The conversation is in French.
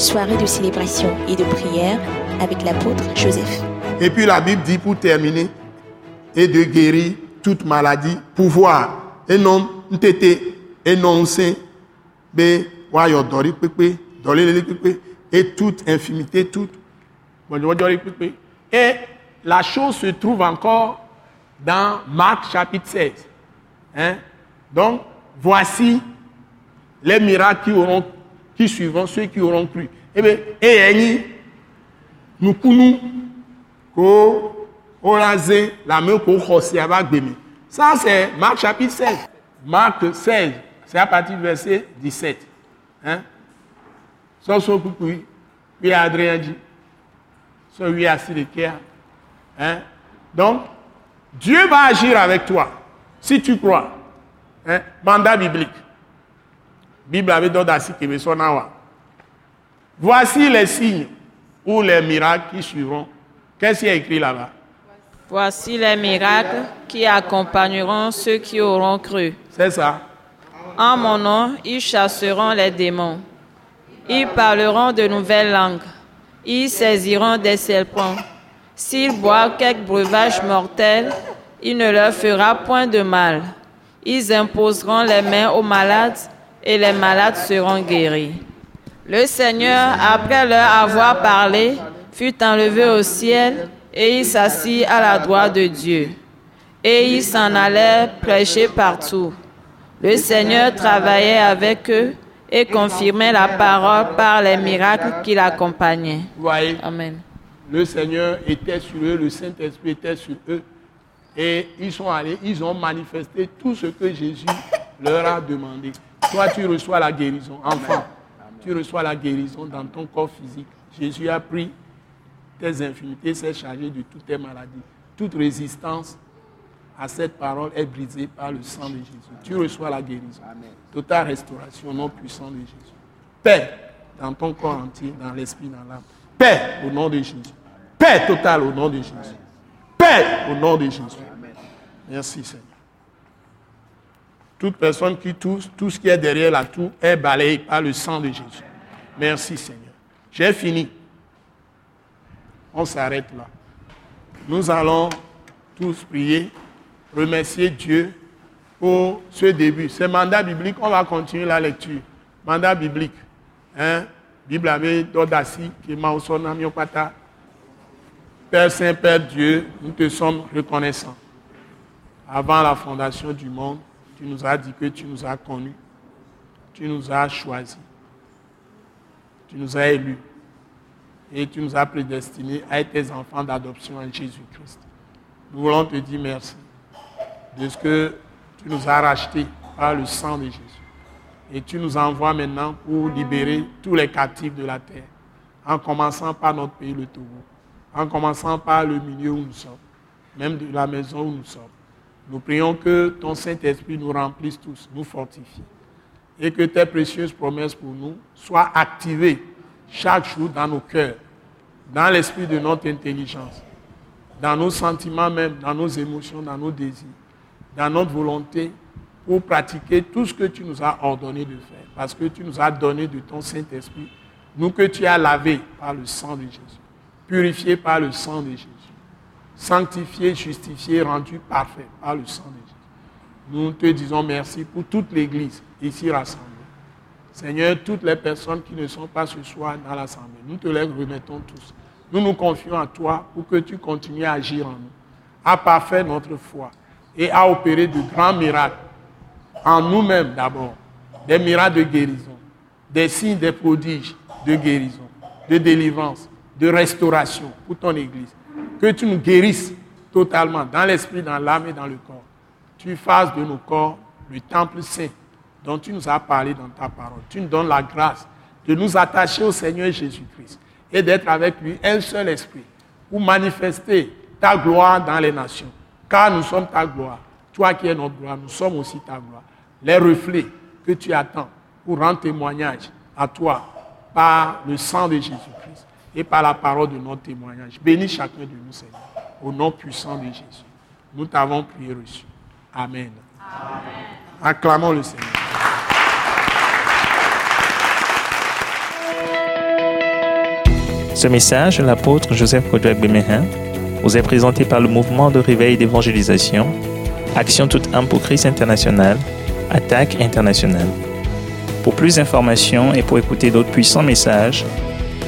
soirée de célébration et de prière avec l'apôtre Joseph. Et puis la Bible dit pour terminer, et de guérir toute maladie, pouvoir. Et non, ntete, et non, et toute infimité, toute. Et la chose se trouve encore dans Marc chapitre 16. Hein? Donc, voici les miracles qui, auront, qui suivront ceux qui auront cru. Eh bien, et nous nous ko rasé la main ko khosi Ça c'est Marc chapitre 16. Marc 16, c'est à partir du verset 17. Hein? Ça c'est oui, oui Adrien dit. Ça oui assis de Hein? Donc Dieu va agir avec toi si tu crois. Hein? Mandat biblique. Bible avait donné à Voici les signes ou les miracles qui suivront. Qu'est-ce qu'il y a écrit là-bas? Voici les miracles qui accompagneront ceux qui auront cru. C'est ça. En mon nom, ils chasseront les démons. Ils parleront de nouvelles langues. Ils saisiront des serpents. S'ils boivent quelque breuvage mortel, il ne leur fera point de mal. Ils imposeront les mains aux malades et les malades seront guéris. Le Seigneur, après leur avoir parlé, fut enlevé au ciel et il s'assit à la droite de Dieu. Et il s'en allait prêcher partout. Le Seigneur travaillait avec eux et confirmait la parole par les miracles qui l'accompagnaient. Amen. Le Seigneur était sur eux, le Saint-Esprit était sur eux. Et ils sont allés, ils ont manifesté tout ce que Jésus leur a demandé. Toi, tu reçois la guérison. Enfant, tu reçois la guérison dans ton corps physique. Jésus a pris tes infinités, s'est chargé de toutes tes maladies. Toute résistance à cette parole est brisée par le sang de Jésus. Tu reçois la guérison. Amen. Totale restauration au nom puissant de Jésus. Paix dans ton corps entier, dans l'esprit, dans l'âme. Paix au nom de Jésus. Paix totale au nom de Jésus. Paix au nom de Jésus. Merci Seigneur. Toute personne qui touche, tout ce qui est derrière la tour est balayé par le sang de Jésus. Merci Seigneur. J'ai fini. On s'arrête là. Nous allons tous prier, remercier Dieu pour ce début. C'est mandat biblique, on va continuer la lecture. Mandat biblique. Hein? Bible avec Dodassi, qui m'a Père Saint, Père Dieu, nous te sommes reconnaissants. Avant la fondation du monde, tu nous as dit que tu nous as connus. Tu nous as choisis. Tu nous as élus. Et tu nous as prédestinés à être tes enfants d'adoption en Jésus-Christ. Nous voulons te dire merci de ce que tu nous as rachetés par le sang de Jésus. Et tu nous envoies maintenant pour libérer tous les captifs de la terre, en commençant par notre pays, le Togo, en commençant par le milieu où nous sommes, même de la maison où nous sommes. Nous prions que ton Saint-Esprit nous remplisse tous, nous fortifie. Et que tes précieuses promesses pour nous soient activées chaque jour dans nos cœurs, dans l'esprit de notre intelligence, dans nos sentiments même, dans nos émotions, dans nos désirs, dans notre volonté pour pratiquer tout ce que tu nous as ordonné de faire. Parce que tu nous as donné de ton Saint-Esprit, nous que tu as lavé par le sang de Jésus, purifié par le sang de Jésus sanctifié, justifié, rendu parfait par le sang de Jésus. Nous te disons merci pour toute l'Église ici rassemblée. Seigneur, toutes les personnes qui ne sont pas ce soir dans l'Assemblée, nous te les remettons tous. Nous nous confions à toi pour que tu continues à agir en nous, à parfaire notre foi et à opérer de grands miracles en nous-mêmes d'abord. Des miracles de guérison, des signes, des prodiges de guérison, de délivrance, de restauration pour ton Église que tu nous guérisses totalement dans l'esprit, dans l'âme et dans le corps. Tu fasses de nos corps le temple saint dont tu nous as parlé dans ta parole. Tu nous donnes la grâce de nous attacher au Seigneur Jésus-Christ et d'être avec lui un seul esprit pour manifester ta gloire dans les nations. Car nous sommes ta gloire. Toi qui es notre gloire, nous sommes aussi ta gloire. Les reflets que tu attends pour rendre témoignage à toi par le sang de Jésus-Christ et par la parole de notre témoignage. Bénis chacun de nous, Seigneur, au nom puissant de Jésus. Nous t'avons prié reçu. Amen. Amen. Acclamons le Seigneur. Ce message de l'apôtre Joseph Kodouak Bemehin vous est présenté par le mouvement de réveil d'évangélisation, Action toute âme pour Christ international, Attaque internationale. Pour plus d'informations et pour écouter d'autres puissants messages,